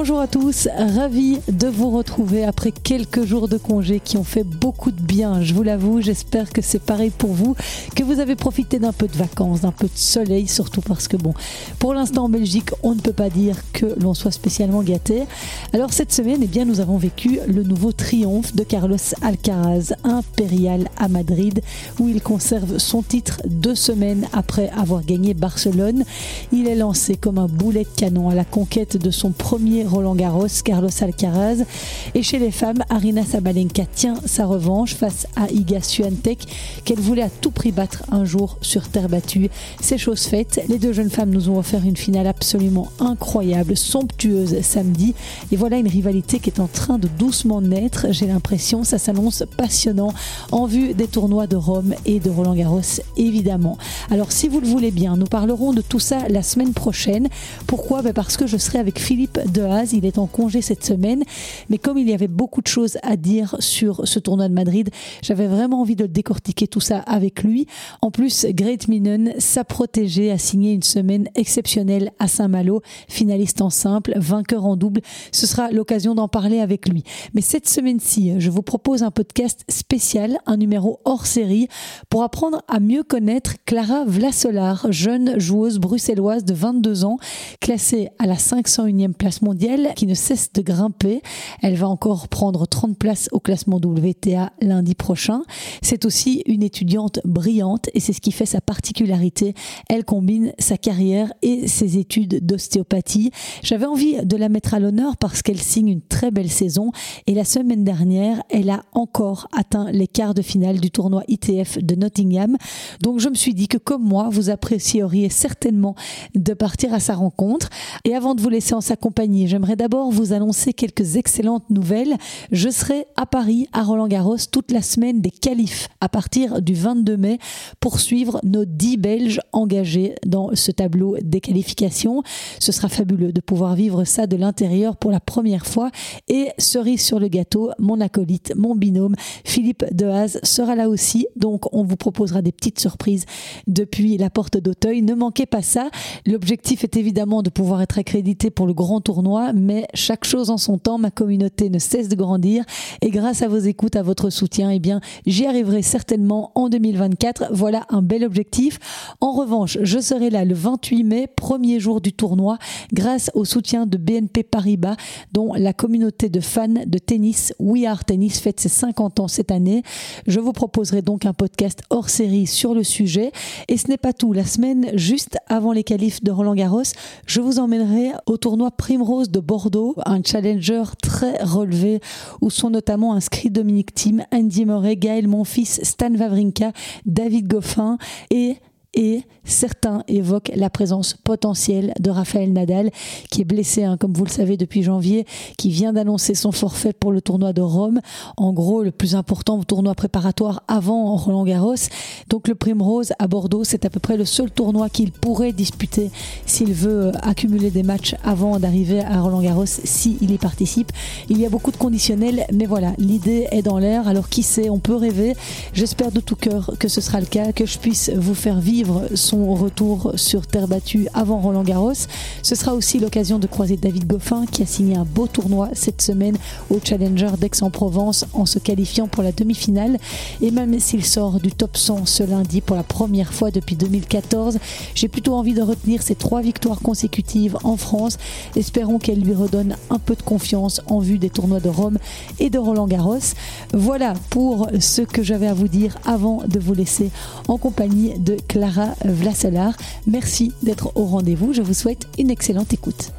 Bonjour à tous, ravi de vous retrouver après quelques jours de congé qui ont fait beaucoup de bien, je vous l'avoue, j'espère que c'est pareil pour vous, que vous avez profité d'un peu de vacances, d'un peu de soleil, surtout parce que bon, pour l'instant en Belgique, on ne peut pas dire que l'on soit spécialement gâté. Alors cette semaine, eh bien, nous avons vécu le nouveau triomphe de Carlos Alcaraz, impérial à Madrid, où il conserve son titre deux semaines après avoir gagné Barcelone. Il est lancé comme un boulet de canon à la conquête de son premier Roland Garros, Carlos Alcaraz. Et chez les femmes, Arina Sabalenka tient sa revanche face à Iga Swiatek qu'elle voulait à tout prix battre un jour sur terre battue. C'est chose faite. Les deux jeunes femmes nous ont offert une finale absolument incroyable, somptueuse samedi. Et voilà une rivalité qui est en train de doucement naître. J'ai l'impression, ça s'annonce passionnant en vue des tournois de Rome et de Roland Garros, évidemment. Alors, si vous le voulez bien, nous parlerons de tout ça la semaine prochaine. Pourquoi? Ben, Parce que je serai avec Philippe il est en congé cette semaine. Mais comme il y avait beaucoup de choses à dire sur ce tournoi de Madrid, j'avais vraiment envie de décortiquer tout ça avec lui. En plus, Great Minen, sa protégée, a signé une semaine exceptionnelle à Saint-Malo, finaliste en simple, vainqueur en double. Ce sera l'occasion d'en parler avec lui. Mais cette semaine-ci, je vous propose un podcast spécial, un numéro hors série, pour apprendre à mieux connaître Clara Vlasolar, jeune joueuse bruxelloise de 22 ans, classée à la 501e place mondiale qui ne cesse de grimper. Elle va encore prendre 30 places au classement WTA lundi prochain. C'est aussi une étudiante brillante et c'est ce qui fait sa particularité. Elle combine sa carrière et ses études d'ostéopathie. J'avais envie de la mettre à l'honneur parce qu'elle signe une très belle saison et la semaine dernière, elle a encore atteint les quarts de finale du tournoi ITF de Nottingham. Donc je me suis dit que comme moi, vous apprécieriez certainement de partir à sa rencontre. Et avant de vous laisser en sa compagnie, j'aimerais d'abord vous annoncer quelques excellentes nouvelles. Je serai à Paris, à Roland-Garros, toute la semaine des qualifs à partir du 22 mai pour suivre nos 10 Belges engagés dans ce tableau des qualifications. Ce sera fabuleux de pouvoir vivre ça de l'intérieur pour la première fois. Et cerise sur le gâteau, mon acolyte, mon binôme, Philippe Dehaze sera là aussi. Donc on vous proposera des petites surprises depuis la porte d'Auteuil. Ne manquez pas ça. L'objectif est évidemment de pouvoir être accrédité pour le grand tournoi mais chaque chose en son temps, ma communauté ne cesse de grandir et grâce à vos écoutes, à votre soutien, eh bien, j'y arriverai certainement en 2024. Voilà un bel objectif. En revanche, je serai là le 28 mai, premier jour du tournoi, grâce au soutien de BNP Paribas, dont la communauté de fans de tennis We Are Tennis fête ses 50 ans cette année. Je vous proposerai donc un podcast hors série sur le sujet. Et ce n'est pas tout. La semaine juste avant les qualifs de Roland Garros, je vous emmènerai au tournoi Primrose de Bordeaux, un challenger très relevé où sont notamment inscrits Dominique Thiem, Andy Murray, Gaël Monfils, Stan Wawrinka, David Goffin et et certains évoquent la présence potentielle de Raphaël Nadal, qui est blessé, hein, comme vous le savez, depuis janvier, qui vient d'annoncer son forfait pour le tournoi de Rome. En gros, le plus important tournoi préparatoire avant Roland Garros. Donc le Primrose à Bordeaux, c'est à peu près le seul tournoi qu'il pourrait disputer s'il veut euh, accumuler des matchs avant d'arriver à Roland Garros, s'il y participe. Il y a beaucoup de conditionnels, mais voilà, l'idée est dans l'air. Alors qui sait, on peut rêver. J'espère de tout cœur que ce sera le cas, que je puisse vous faire vivre son retour sur terre battue avant Roland Garros. Ce sera aussi l'occasion de croiser David Goffin qui a signé un beau tournoi cette semaine au Challenger d'Aix-en-Provence en se qualifiant pour la demi-finale. Et même s'il sort du top 100 ce lundi pour la première fois depuis 2014, j'ai plutôt envie de retenir ses trois victoires consécutives en France. Espérons qu'elle lui redonne un peu de confiance en vue des tournois de Rome et de Roland Garros. Voilà pour ce que j'avais à vous dire avant de vous laisser en compagnie de Clara Clara Merci d'être au rendez-vous. Je vous souhaite une excellente écoute.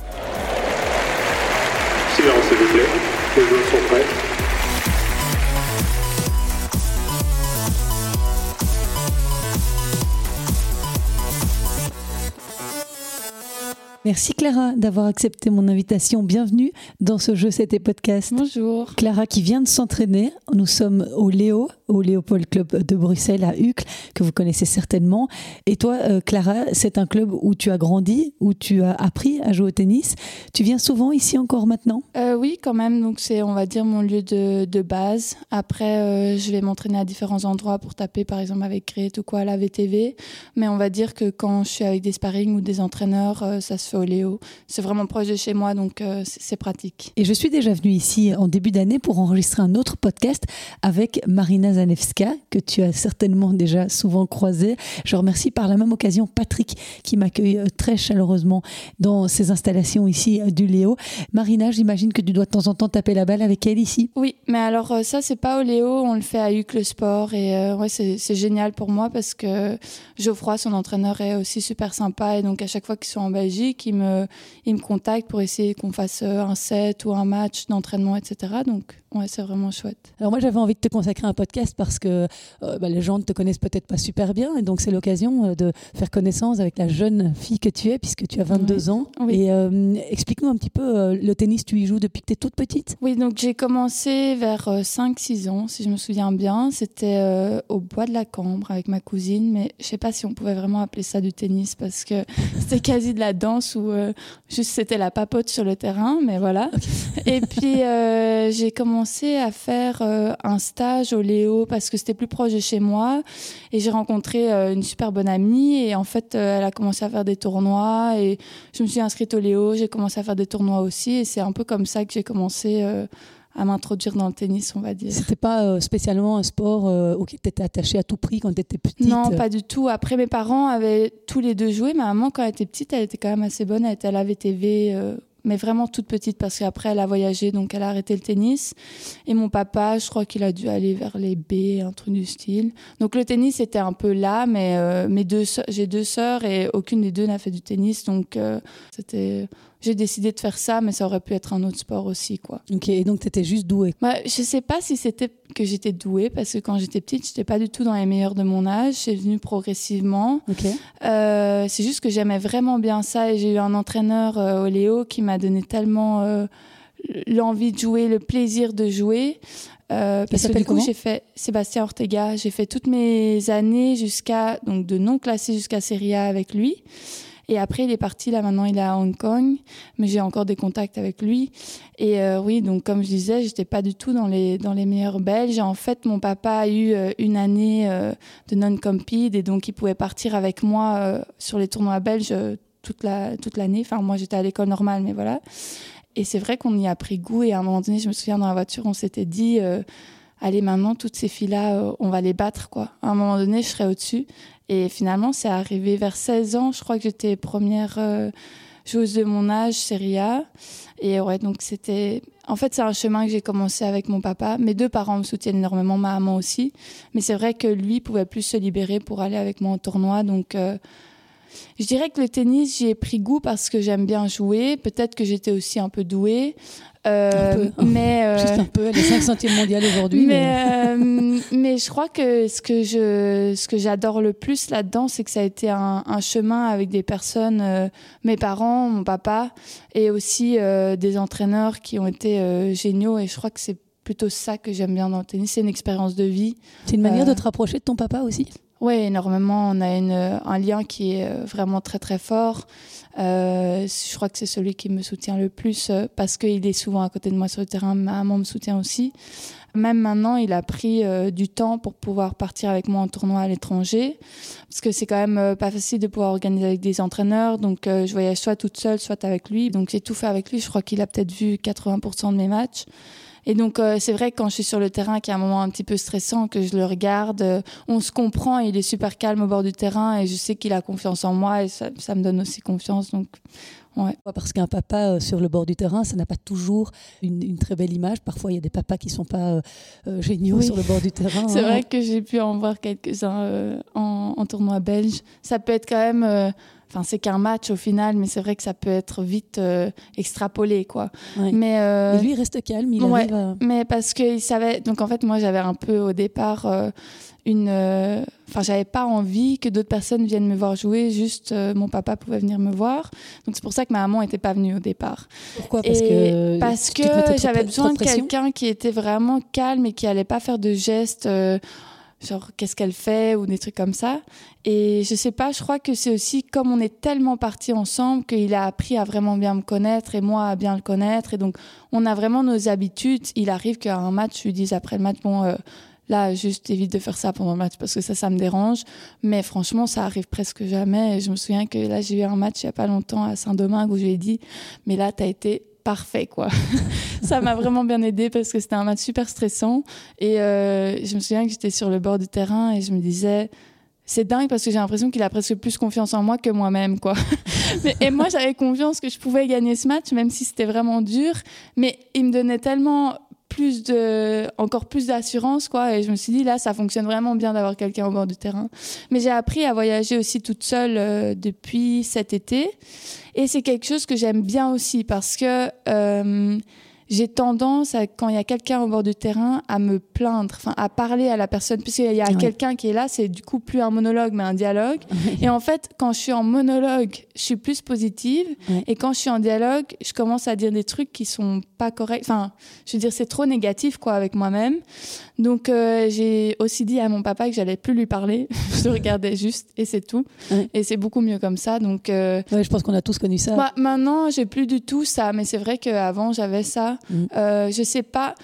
Merci Clara d'avoir accepté mon invitation. Bienvenue dans ce jeu C'était podcast. Bonjour. Clara qui vient de s'entraîner. Nous sommes au Léo, au Léopold Club de Bruxelles à Uccle, que vous connaissez certainement. Et toi, euh, Clara, c'est un club où tu as grandi, où tu as appris à jouer au tennis. Tu viens souvent ici encore maintenant? Euh, Oui, quand même. Donc c'est, on va dire, mon lieu de, base. Après, euh, je vais m'entraîner à différents endroits pour taper, par exemple, avec Grete ou quoi à la VTV. Mais on va dire que quand je suis avec des sparring ou des entraîneurs, ça se fais au Léo. C'est vraiment proche de chez moi, donc euh, c'est pratique. Et je suis déjà venue ici en début d'année pour enregistrer un autre podcast avec Marina Zanevska, que tu as certainement déjà souvent croisé. Je remercie par la même occasion Patrick qui m'accueille euh, très chaleureusement dans ses installations ici du Léo. Marina, j'imagine que tu dois de temps en temps taper la balle avec elle ici. Oui, mais alors ça, c'est pas au Léo, on le fait à Huc le sport et ouais, c'est génial pour moi parce que Geoffroy, son entraîneur, est aussi super sympa. Et donc, à chaque fois qu'ils sont en Belgique, il me, il me contacte pour essayer qu'on fasse euh, un set ou un match d'entraînement, etc. Donc, Ouais, c'est vraiment chouette. Alors moi, j'avais envie de te consacrer un podcast parce que euh, bah, les gens ne te connaissent peut-être pas super bien et donc c'est l'occasion euh, de faire connaissance avec la jeune fille que tu es puisque tu as 22 ans. Et euh, explique-nous un petit peu, le tennis, tu y joues depuis que tu es toute petite? Oui, donc j'ai commencé vers 5-6 ans, si je me souviens bien. C'était au Bois de la Cambre avec ma cousine, mais je sais pas si on pouvait vraiment appeler ça du tennis parce que c'était quasi de la danse ou juste c'était la papote sur le terrain, mais voilà. Et puis j'ai commencé à faire euh, un stage au Léo parce que c'était plus proche de chez moi. Et j'ai rencontré euh, une super bonne amie. Et en fait, euh, elle a commencé à faire des tournois. Et je me suis inscrite au Léo. J'ai commencé à faire des tournois aussi. Et c'est un peu comme ça que j'ai commencé à m'introduire dans le tennis, on va dire. C'était pas spécialement un sport auquel tu étais attachée à tout prix quand tu étais petite? Non, pas du tout. Après, mes parents avaient tous les deux joué. Ma maman, quand elle était petite, elle était quand même assez bonne. Elle était à la VTV mais vraiment toute petite parce qu'après elle a voyagé donc elle a arrêté le tennis. Et mon papa je crois qu'il a dû aller vers les B un truc du style. Donc le tennis était un peu là mais euh, mes deux j'ai deux sœurs et aucune des deux n'a fait du tennis donc euh, c'était j'ai décidé de faire ça, mais ça aurait pu être un autre sport aussi, quoi. Ok, et donc tu étais juste douée bah, Je sais pas si c'était que j'étais douée, parce que quand j'étais petite, j'étais pas du tout dans les meilleurs de mon âge. C'est venu progressivement. Ok. Euh, c'est juste que j'aimais vraiment bien ça, et j'ai eu un entraîneur euh, au Léo qui m'a donné tellement euh, l'envie de jouer, le plaisir de jouer. Euh, parce que du coup, j'ai fait Sébastien Ortega. J'ai fait toutes mes années jusqu'à donc de non classé jusqu'à Serie A avec lui. Et après, il est parti, là maintenant, il est à Hong Kong, mais j'ai encore des contacts avec lui. Et euh, oui, donc comme je disais, j'étais pas du tout dans les, dans les meilleurs belges. en fait, mon papa a eu euh, une année euh, de non-compete et donc il pouvait partir avec moi sur les tournois belges toute l'année. toute enfin, moi, j'étais à l'école normale, mais voilà. Et c'est vrai qu'on y a pris goût. Et à un moment donné, je me souviens dans la voiture, on s'était dit allez, maintenant, toutes ces filles-là, on va les battre, quoi. À un moment donné, je serai au-dessus. Et finalement, c'est arrivé vers 16 ans. Je crois que j'étais première euh, joueuse de mon âge, Serie A. Et ouais, donc c'était. En fait, c'est un chemin que j'ai commencé avec mon papa. Mes deux parents me soutiennent énormément, ma maman aussi. Mais c'est vrai que lui pouvait plus se libérer pour aller avec moi au tournoi. Donc. Euh, je dirais que le tennis, j'y ai pris goût parce que j'aime bien jouer. Peut-être que j'étais aussi un peu douée. Euh, mais euh, juste un peu, elle est 5 centièmes mondiale aujourd'hui. Mais, euh, mais... je crois que ce que je, ce que j'adore le plus là-dedans, c'est que ça a été un, un chemin avec des personnes, mes parents, mon papa, et aussi des entraîneurs qui ont été géniaux. Et je crois que c'est plutôt ça que j'aime bien dans le tennis, c'est une expérience de vie. C'est une manière de te rapprocher de ton papa aussi? Oui, énormément. On a un lien qui est vraiment très très fort. Euh, je crois que c'est celui qui me soutient le plus euh, parce qu'il est souvent à côté de moi sur le terrain. Ma maman me soutient aussi. Même maintenant, il a pris euh, du temps pour pouvoir partir avec moi en tournoi à l'étranger, parce que c'est quand même pas facile de pouvoir organiser avec des entraîneurs. Donc, je voyage soit toute seule, soit avec lui. Donc, j'ai tout fait avec lui. Je crois qu'il a peut-être vu 80% de mes matchs. Et donc, euh, c'est vrai que quand je suis sur le terrain, qu'il y a un moment un petit peu stressant, que je le regarde, euh, on se comprend, il est super calme au bord du terrain et je sais qu'il a confiance en moi et ça, ça me donne aussi confiance. Donc, Ouais. Parce qu'un papa euh, sur le bord du terrain, ça n'a pas toujours une, une, très belle image. Parfois, il y a des papas qui ne sont pas géniaux sur le bord du terrain. C'est vrai que j'ai pu en voir quelques-uns en, en, tournoi belge. Ça peut être quand même Enfin, c'est qu'un match au final, mais c'est vrai que ça peut être vite euh, extrapolé, quoi. Mais euh, lui, il reste calme. Il arrive à... Mais parce qu'il savait. Donc en fait, moi, j'avais un peu au départ euh, une. Enfin, j'avais pas envie que d'autres personnes viennent me voir jouer. Juste, mon papa pouvait venir me voir. Donc c'est pour ça que ma maman n'était pas venue au départ. Pourquoi? Parce que. Parce que j'avais besoin de quelqu'un qui était vraiment calme et qui allait pas faire de gestes genre qu'est-ce qu'elle fait ou des trucs comme ça. Et je sais pas, je crois que c'est aussi comme on est tellement partis ensemble qu'il a appris à vraiment bien me connaître et moi à bien le connaître. Et donc on a vraiment nos habitudes. Il arrive qu'à un match, je lui dise après le match, bon, euh, Là, juste évite de faire ça pendant le match parce que ça, ça me dérange. Mais franchement, ça arrive presque jamais. je me souviens que là, j'ai eu un match il y a pas longtemps à Saint-Domingue où je lui ai dit, mais là, tu as été parfait quoi. ça m'a vraiment bien aidé parce que c'était un match super stressant et euh, je me souviens que j'étais sur le bord du terrain et je me disais c'est dingue parce que j'ai l'impression qu'il a presque plus confiance en moi que moi-même quoi. et moi j'avais confiance que je pouvais gagner ce match même si c'était vraiment dur mais il me donnait tellement plus de, encore plus d'assurance, quoi. Et je me suis dit, là, ça fonctionne vraiment bien d'avoir quelqu'un au bord du terrain. Mais j'ai appris à voyager aussi toute seule euh, depuis cet été. Et c'est quelque chose que j'aime bien aussi parce que euh, j'ai tendance, à, quand il y a quelqu'un au bord du terrain, à me plaindre, enfin à parler à la personne, puisqu'il y a quelqu'un qui est là, c'est du coup plus un monologue, mais un dialogue. Et en fait, quand je suis en monologue, je suis plus positive, et quand je suis en dialogue, je commence à dire des trucs qui sont pas corrects. Enfin, je veux dire, c'est trop négatif, quoi, avec moi-même. Donc, euh, j'ai aussi dit à mon papa que j'allais plus lui parler. je le regardais juste, et c'est tout. Et c'est beaucoup mieux comme ça. Donc, euh, je pense qu'on a tous connu ça. Bah, maintenant, j'ai plus du tout ça, mais c'est vrai qu'avant, j'avais ça. Mm. Euh, je sais pas.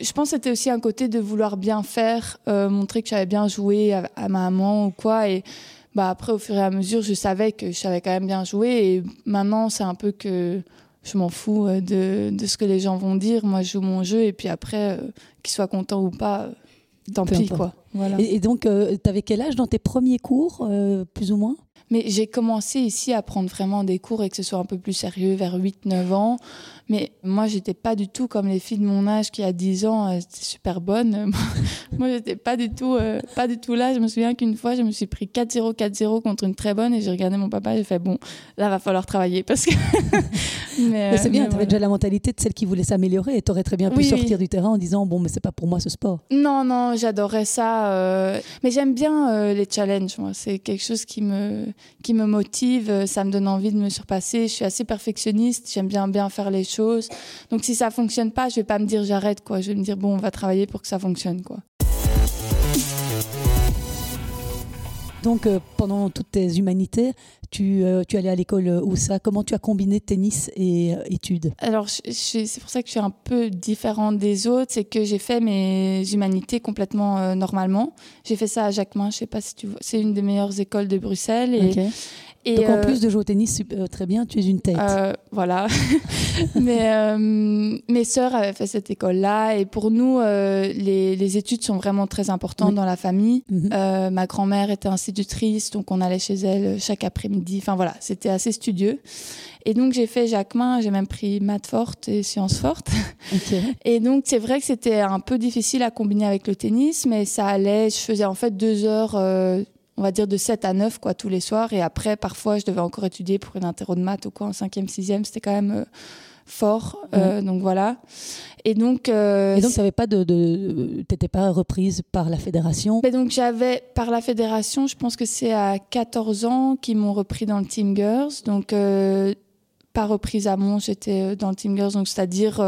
Je pense que c'était aussi un côté de vouloir bien faire, euh, montrer que j'avais bien joué à, ma maman ou quoi. Et bah, après, au fur et à mesure, je savais que je savais quand même bien jouer. Et maintenant, c'est un peu que je m'en fous euh, de, de, ce que les gens vont dire. Moi, je joue mon jeu. Et puis après, qu'ils soient contents ou pas, tant pis. Quoi. Voilà. Et, donc, tu avais quel âge dans tes premiers cours, plus ou moins? Mais j'ai commencé ici à prendre vraiment des cours et que ce soit un peu plus sérieux vers 8-9 ans. Mais moi, j'étais pas du tout comme les filles de mon âge qui, à 10 ans, euh, étaient super bonnes. moi, j'étais pas du tout, euh, pas du tout là. Je me souviens qu'une fois, je me suis pris 4-0, 4-0 contre une très bonne et j'ai regardé mon papa et j'ai fait, bon, là, va falloir travailler parce que. mais, c'est bien, tu avais déjà la mentalité de celle qui voulait s'améliorer et tu aurais très bien pu sortir du terrain en disant, bon, mais c'est pas pour moi ce sport. Non, non, j'adorais ça. Euh, mais j'aime bien les challenges, moi. C'est quelque chose qui me, qui me motive. Ça me donne envie de me surpasser. Je suis assez perfectionniste. J'aime bien, bien faire les choses donc si ça fonctionne pas, je vais pas me dire j'arrête quoi. Je vais me dire bon, on va travailler pour que ça fonctionne quoi. Donc euh, pendant toutes tes humanités, tu, euh, tu allais à l'école où ça Comment tu as combiné tennis et euh, études Alors c'est pour ça que je suis un peu différente des autres, c'est que j'ai fait mes humanités complètement normalement. J'ai fait ça à Jacquemin, je sais pas si tu vois, c'est une des meilleures écoles de Bruxelles et, donc en plus euh, de jouer au tennis euh, très bien, tu es une tête. Euh, voilà. Mais mes sœurs avaient fait cette école-là et pour nous, les, études sont vraiment très importantes dans la famille. Mhm. ma grand-mère était institutrice, donc on allait chez elle chaque après-midi. Enfin voilà, c'était assez studieux. Et donc j'ai fait Jacquemin, j'ai même pris maths forte et sciences fortes. Et donc c'est vrai que c'était un peu difficile à combiner avec le tennis, mais ça allait. Je faisais en fait deux heures on va dire de 7 à 9 quoi tous les soirs. Et après parfois je devais encore étudier pour une interro de maths ou quoi en 5e 6e c'était quand même euh, fort euh, donc voilà. Et donc euh, et donc tu pas de, de t'étais pas reprise par la fédération? Mais donc j'avais par la fédération je pense que c'est à 14 ans qu'ils m'ont repris dans le team girls. Donc pas reprise à mon j'étais dans le team girls. Donc c'est-à-dire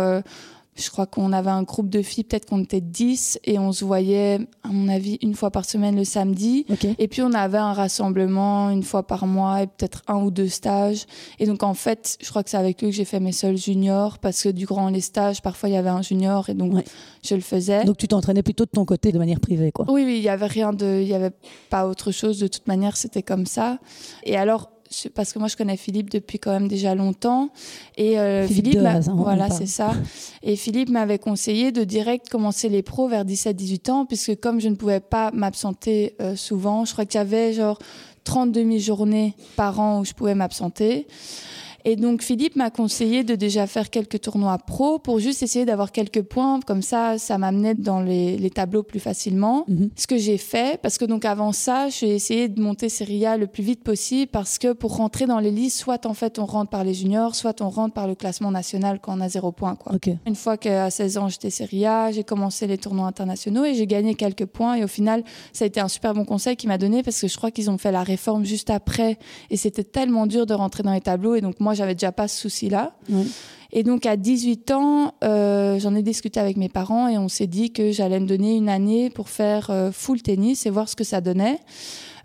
je crois qu'on avait un groupe de filles, peut-être qu'on était 10, et on se voyait, à mon avis, une fois par semaine le samedi. Et puis on avait un rassemblement une fois par mois et peut-être un ou deux stages. Et donc en fait, je crois que c'est avec eux que j'ai fait mes seuls juniors, parce que durant les stages, parfois il y avait un junior, et donc je le faisais. Donc tu t'entraînais plutôt de ton côté, de manière privée, quoi. Oui, oui, il y avait rien de, il y avait pas autre chose. De toute manière, c'était comme ça. Et alors parce que moi je connais Philippe depuis quand même déjà longtemps. Et euh, Philippe, voilà c'est ça. Et Philippe m'avait conseillé de direct commencer les pros vers 17-18 ans puisque comme je ne pouvais pas m'absenter euh, souvent je crois qu'il y avait genre 30 demi-journées par an où je pouvais m'absenter et donc Philippe m'a conseillé de déjà faire quelques tournois pro pour juste essayer d'avoir quelques points. Comme ça, ça m'amenait dans les, tableaux plus facilement. Mhm. Ce que j'ai fait, parce que donc avant ça, j'ai essayé de monter Serie A le plus vite possible parce que pour rentrer dans les listes, soit en fait on rentre par les juniors, soit on rentre par le classement national quand on a zéro point. Quoi. Une fois qu'à 16 ans j'étais Serie A, j'ai commencé les tournois internationaux et j'ai gagné quelques points. Et au final, ça a été un super bon conseil qu'il m'a donné parce que je crois qu'ils ont fait la réforme juste après et c'était tellement dur de rentrer dans les tableaux. Et donc moi, j'avais déjà pas ce souci-là. Et donc à 18 ans, euh, j'en ai discuté avec mes parents et on s'est dit que j'allais me donner une année pour faire euh, full tennis et voir ce que ça donnait.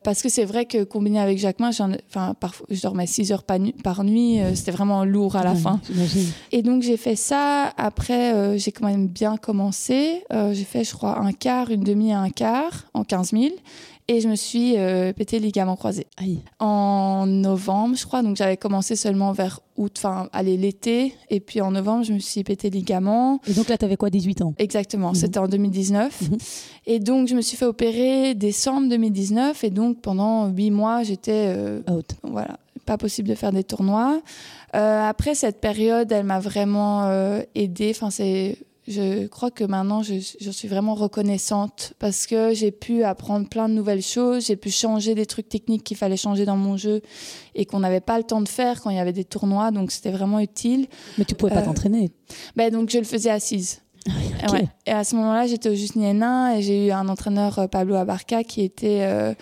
Parce que c'est vrai que combiné avec Jacquemin, enfin, je dormais 6 heures par, nuit, euh, c'était vraiment lourd à la fin. Et donc j'ai fait ça. Après, j'ai quand même bien commencé. j'ai fait, je crois, un quart, une demi et un quart en 15 000 et je me suis euh, pété le ligament croisé. En novembre, je crois. Donc j'avais commencé seulement vers août, enfin, aller l'été. Et puis en novembre, je me suis pété le ligament. Et donc là, tu avais quoi, 18 ans? Exactement, mhm. c'était en 2019. Mhm. Et donc je me suis fait opérer décembre 2019. Et donc pendant huit mois, j'étais. Euh, Out. Voilà, pas possible de faire des tournois. Euh, après cette période, elle m'a vraiment aidée. Enfin, c'est je crois que maintenant, je, suis vraiment reconnaissante parce que j'ai pu apprendre plein de nouvelles choses, j'ai pu changer des trucs techniques qu'il fallait changer dans mon jeu et qu'on n'avait pas le temps de faire quand il y avait des tournois, donc c'était vraiment utile. Mais tu pouvais pas euh, t'entraîner. ben Donc je le faisais assise. Ah, et à ce moment-là, j'étais au Justinier et j'ai eu un entraîneur, euh, Pablo Abarca, qui était... Euh,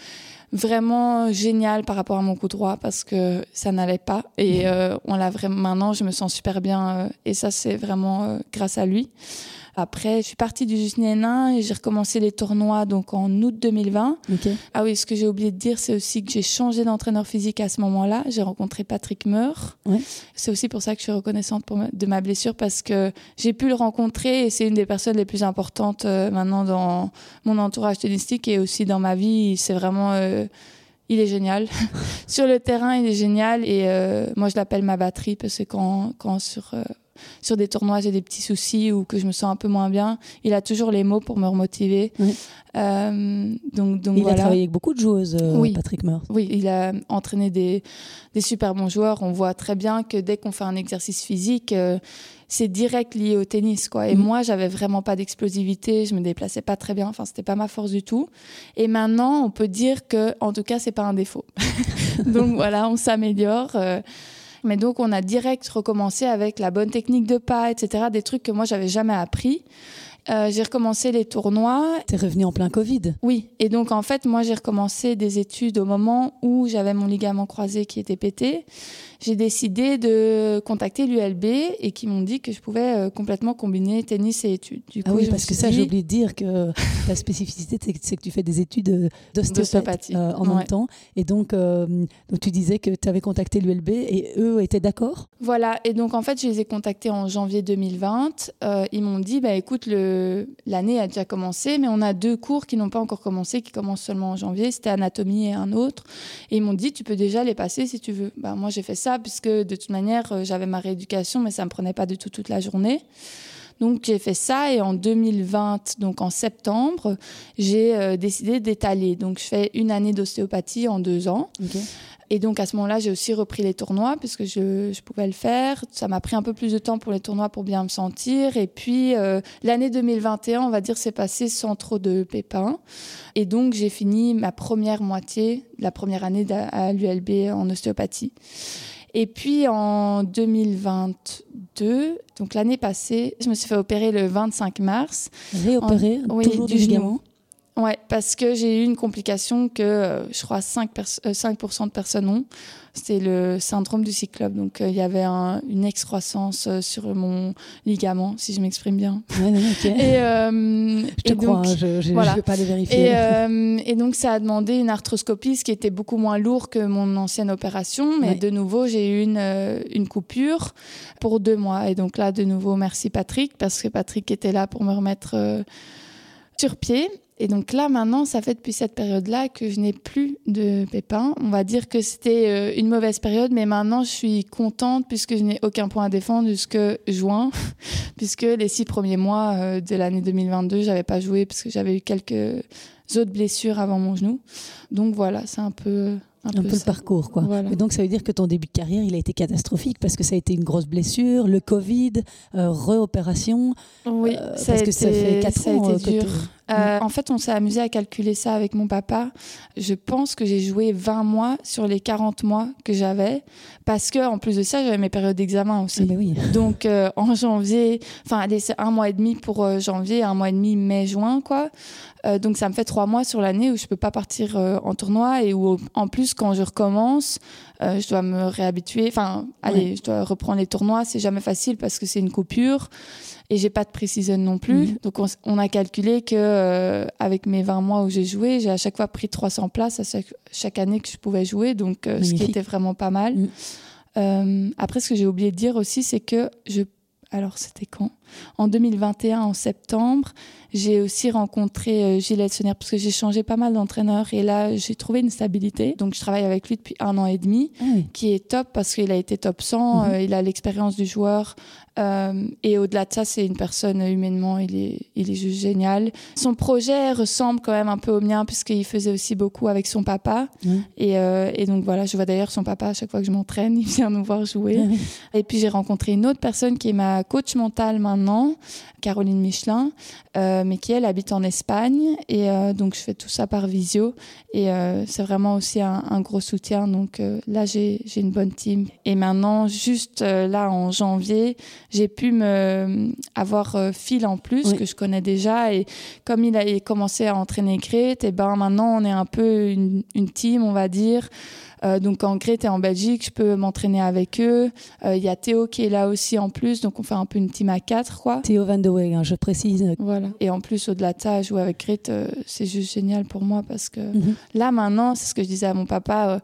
vraiment génial par rapport à mon coup droit parce que ça n'allait pas. Et euh, on l'a vraiment maintenant je me sens super bien euh, et ça c'est vraiment euh, grâce à lui après, je suis partie du Jusnienin et j'ai recommencé les tournois donc en août 2020. Ah oui, ce que j'ai oublié de dire, c'est aussi que j'ai changé d'entraîneur physique à ce moment-là. J'ai rencontré Patrick Meur. C'est aussi pour ça que je suis reconnaissante pour de ma blessure parce que j'ai pu le rencontrer et c'est une des personnes les plus importantes euh, maintenant dans mon entourage tennistique et aussi dans ma vie. C'est vraiment euh, il est génial. sur le terrain, il est génial. Et euh, moi, je l'appelle ma batterie parce que quand, quand sur, sur des tournois, j'ai des petits soucis ou que je me sens un peu moins bien, il a toujours les mots pour me remotiver. Euh, donc, donc il a travaillé avec beaucoup de joueuses, euh, Patrick Meur. Oui, il a entraîné des, des, super bons joueurs. On voit très bien que dès qu'on fait un exercice physique, euh, c'est direct lié au tennis. Quoi. Et mm. moi, j'avais vraiment pas d'explosivité, je me déplaçais pas très bien, enfin, c'était pas ma force du tout. Et maintenant, on peut dire que, en tout cas, c'est pas un défaut. donc voilà, on s'améliore. Mais donc, on a direct recommencé avec la bonne technique de pas, etc. Des trucs que moi, j'avais jamais appris. Euh, j'ai recommencé les tournois. T'es revenu en plein Covid Oui. Et donc, en fait, moi, j'ai recommencé des études au moment où j'avais mon ligament croisé qui était pété j'ai décidé de contacter l'ULB et qui m'ont dit que je pouvais euh, complètement combiner tennis et études. Du ah oui, parce que ça, j'ai oublié de dire que la spécificité, c'est que tu fais des études euh, d'ostéopathie euh, en même temps. Et donc, donc, tu disais que tu avais contacté l'ULB et eux étaient d'accord? Voilà. Et donc, en fait, je les ai contactés en janvier 2020. ils m'ont dit, bah, écoute, l'année a déjà commencé, mais on a deux cours qui n'ont pas encore commencé, qui commencent seulement en janvier. C'était anatomie et un autre. Et ils m'ont dit, tu peux déjà les passer si tu veux. Bah, moi, j'ai fait ça puisque de toute manière, euh, j'avais ma rééducation, mais ça ne me prenait pas du tout toute la journée. Donc j'ai fait ça et en 2020, donc en septembre, j'ai euh, décidé d'étaler. Donc je fais une année d'ostéopathie en deux ans. Et donc à ce moment-là, j'ai aussi repris les tournois puisque je, je pouvais le faire. Ça m'a pris un peu plus de temps pour les tournois pour bien me sentir. Et puis euh, l'année 2021, on va dire, s'est passée sans trop de pépins. Et donc j'ai fini ma première moitié, la première année à l'ULB en ostéopathie. Et puis en 2022, donc l'année passée, je me suis fait opérer le 25 mars. Réopérer toujours du ligament Ouais, parce que j'ai eu une complication que euh, je crois 5%, 5 euh, de personnes ont. C'était le syndrome du cyclope. Donc, euh, il y avait une excroissance sur mon ligament, si je m'exprime bien. Ouais, Et, je te crois, hein, je ne vais pas les vérifier. Et, et, donc, ça a demandé une arthroscopie, ce qui était beaucoup moins lourd que mon ancienne opération. Mais de nouveau, j'ai eu une, une coupure pour deux mois. Et donc là, de nouveau, merci Patrick, parce que Patrick était là pour me remettre sur pied. Et donc là, maintenant, ça fait depuis cette période-là que je n'ai plus de pépins. On va dire que c'était euh, une mauvaise période, mais maintenant, je suis contente puisque je n'ai aucun point à défendre jusque juin, puisque les six premiers mois euh, de l'année 2022, j'avais pas joué parce que j'avais eu quelques autres blessures avant mon genou. Donc voilà, c'est un peu un, peu, le parcours, quoi. Et donc, ça veut dire que ton début de carrière, il a été catastrophique parce que ça a été une grosse blessure, le Covid, euh, réopération. Oui, euh, ça parce a que été, ça fait 4 ans a été dur. Euh, en fait, on s'est amusé à calculer ça avec mon papa. Je pense que j'ai joué 20 mois sur les 40 mois que j'avais parce que en plus de ça, j'avais mes périodes d'examen aussi. Ah, oui. Donc en janvier, enfin allez, c'est un mois et demi pour janvier, un mois et demi mai-juin quoi. donc ça me fait trois mois sur l'année où je peux pas partir en tournoi et où en plus quand je recommence, euh, je dois me réhabituer. Enfin, allez, je dois reprendre les tournois. C'est jamais facile parce que c'est une coupure. Et j'ai pas de précision non plus. Mhm. Donc on, a calculé que euh, avec mes 20 mois où j'ai joué, j'ai à chaque fois pris 300 places à chaque, année que je pouvais jouer, donc euh, ce qui était vraiment pas mal. Mhm. Euh, après, ce que j'ai oublié de dire aussi, c'est que je alors c'était quand? En 2021, en septembre, j'ai aussi rencontré euh, Gilles Elsonnière parce que j'ai changé pas mal d'entraîneur et là j'ai trouvé une stabilité. Donc je travaille avec lui depuis un an et demi, ah qui est top parce qu'il a été top 100, mhm. euh, il a l'expérience du joueur euh, et au-delà de ça, c'est une personne humainement, il est, il est juste génial. Son projet ressemble quand même un peu au mien puisqu'il faisait aussi beaucoup avec son papa. Et, et, donc voilà, je vois d'ailleurs son papa à chaque fois que je m'entraîne, il vient nous voir jouer. Et puis j'ai rencontré une autre personne qui est ma coach mentale maintenant, Caroline Michelin, euh, mais qui elle habite en Espagne. Et euh, donc je fais tout ça par visio. Et euh, c'est vraiment aussi un, gros soutien. Donc là j'ai une bonne team. Et maintenant juste là en janvier j'ai pu me avoir Phil en plus que je connais déjà. Et comme il a commencé à entraîner Grete, et ben maintenant on est un peu une, une team on va dire. Euh, donc en Grèce et en Belgique, je peux m'entraîner avec eux. Euh, il y a Théo qui est là aussi en plus, donc on fait un peu une team à quatre, quoi. Théo Van de Wey, hein, je précise. Voilà. Et en plus, au-delà de ça, jouer avec Grete, euh, c'est juste génial pour moi parce que mhm. là maintenant, c'est ce que je disais à mon papa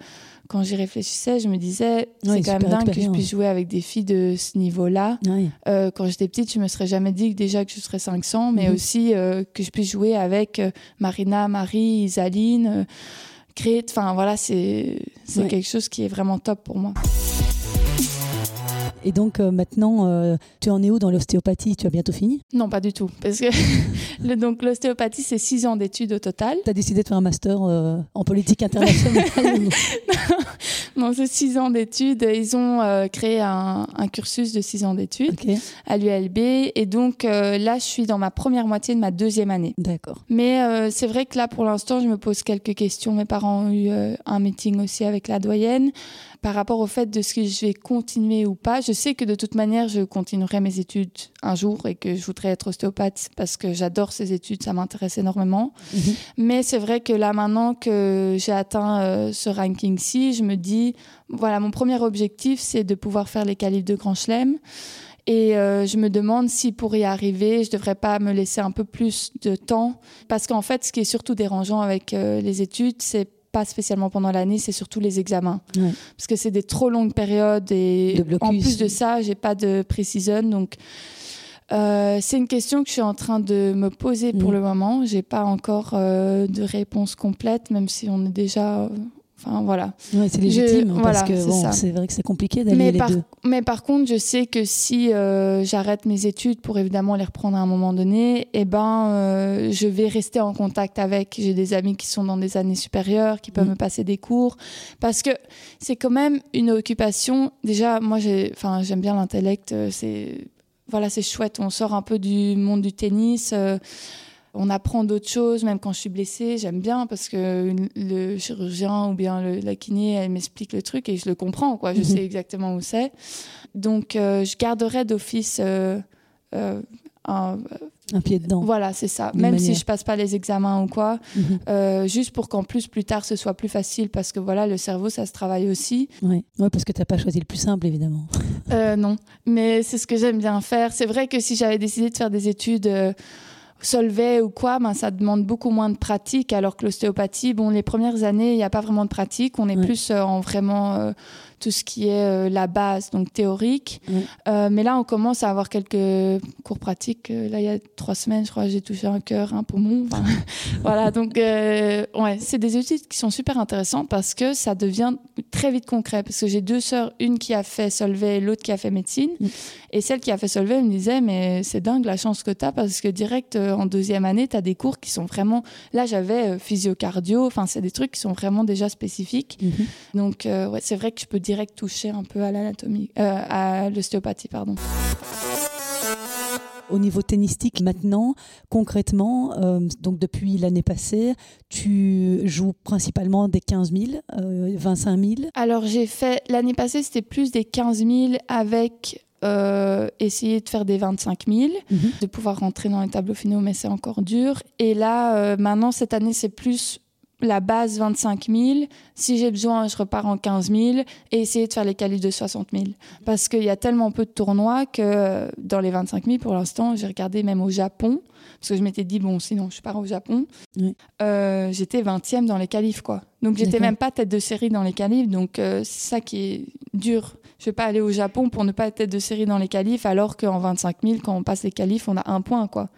quand j'y réfléchissais, je me disais, c'est quand même dingue que je puisse jouer avec des filles de ce niveau-là. quand j'étais petite, je me serais jamais dit que déjà que je serais 500, mais mhm. aussi que je puisse jouer avec Marina, Marie, Isaline Enfin, voilà, c'est quelque chose qui est vraiment top pour moi. Et donc euh, maintenant, euh, tu en es où dans l'ostéopathie? Tu as bientôt fini? Non, pas du tout. Parce que le, donc l'ostéopathie, c'est six ans d'études au total. Tu as décidé de faire un master euh, en politique internationale Non, c'est six ans d'études. Ils ont créé un, cursus de six ans d'études à l'ULB. Et donc là, je suis dans ma première moitié de ma deuxième année. D'accord. Mais c'est vrai que là, pour l'instant, je me pose quelques questions. Mes parents ont eu un meeting aussi avec la doyenne par rapport au fait de ce que je vais continuer ou pas. Je sais que de toute manière, je continuerai mes études un jour et que je voudrais être ostéopathe parce que j'adore ces études, ça m'intéresse énormément. Mhm. Mais c'est vrai que là, maintenant que j'ai atteint euh, ce ranking-ci, je me dis, voilà, mon premier objectif, c'est de pouvoir faire les qualifs de Grand Chelem. Et euh, je me demande si pour y arriver, je devrais pas me laisser un peu plus de temps. Parce qu'en fait, ce qui est surtout dérangeant avec euh, les études, c'est pas spécialement pendant l'année, c'est surtout les examens. Parce que c'est des trop longues périodes et en plus de ça, j'ai pas de précision. Donc, euh, c'est une question que je suis en train de me poser pour mm. le moment. J'ai pas encore euh, de réponse complète, même si on est déjà Enfin voilà. c'est légitime hein, parce que c'est vrai que c'est compliqué d'aller les deux. Mais par contre, je sais que si euh, j'arrête mes études pour évidemment les reprendre à un moment donné, eh ben euh, je vais rester en contact avec. J'ai des amis qui sont dans des années supérieures, qui peuvent mm. me passer des cours parce que c'est quand même une occupation. Déjà, moi j'ai, enfin j'aime bien l'intellect. Euh, c'est voilà, c'est chouette. On sort un peu du monde du tennis on apprend d'autres choses, même quand je suis blessée, j'aime bien parce que le chirurgien ou bien la kiné, elle m'explique le truc et je le comprends, quoi. Je mhm. sais exactement où c'est. Donc, euh, je garderai d'office euh, euh, un, pied dedans. Voilà, c'est ça. Même si je passe pas les examens ou quoi, mhm. juste pour qu'en plus plus tard ce soit plus facile parce que voilà, le cerveau ça se travaille aussi. Oui, ouais, parce que tu n'as pas choisi le plus simple évidemment. non, mais c'est ce que j'aime bien faire. C'est vrai que si j'avais décidé de faire des études Solvay ou quoi, ben, ça demande beaucoup moins de pratique, alors que l'ostéopathie, bon, les premières années, il n'y a pas vraiment de pratique. On est plus euh, en vraiment euh, tout ce qui est euh, la base, donc théorique. Euh, mais là, on commence à avoir quelques cours pratiques. Euh, là, il y a trois semaines, je crois, j'ai touché un cœur, un poumon. voilà, donc ouais, c'est des études qui sont super intéressantes parce que ça devient très vite concret. Parce que j'ai deux sœurs, une qui a fait Solvay, l'autre qui a fait médecine. Mm. Et celle qui a fait Solvay me disait, mais c'est dingue la chance que tu as parce que direct en deuxième année, tu as des cours qui sont vraiment... Là, j'avais physio-cardio, enfin, c'est des trucs qui sont vraiment déjà spécifiques. Mm-hmm. Donc, ouais, c'est vrai que je peux direct toucher un peu à l'anatomie, euh, à l'ostéopathie, pardon. Au niveau tennistique, maintenant, concrètement, euh, donc depuis l'année passée, tu joues principalement des 15 000, 25 000 Alors j'ai fait, l'année passée, c'était plus des 15 000 avec euh, essayer de faire des 25 000, mhm. de pouvoir rentrer dans les tableaux finaux, mais c'est encore dur. Et là, maintenant, cette année, c'est plus la base 25 000. Si j'ai besoin, je repars en 15 000 et essayer de faire les qualifs de 60 000. Parce qu'il y a tellement peu de tournois que euh, dans les 25 000, pour l'instant, j'ai regardé même au Japon. Parce que je m'étais dit, bon, sinon je pars au Japon. Euh, j'étais 20e dans les qualifs, quoi. Donc j'étais même pas tête de série dans les qualifs. Donc euh, c'est ça qui est dur je vais pas aller au Japon pour ne pas être tête de série dans les qualifs, alors qu'en 25 000, quand on passe les qualifs, on a un point, quoi.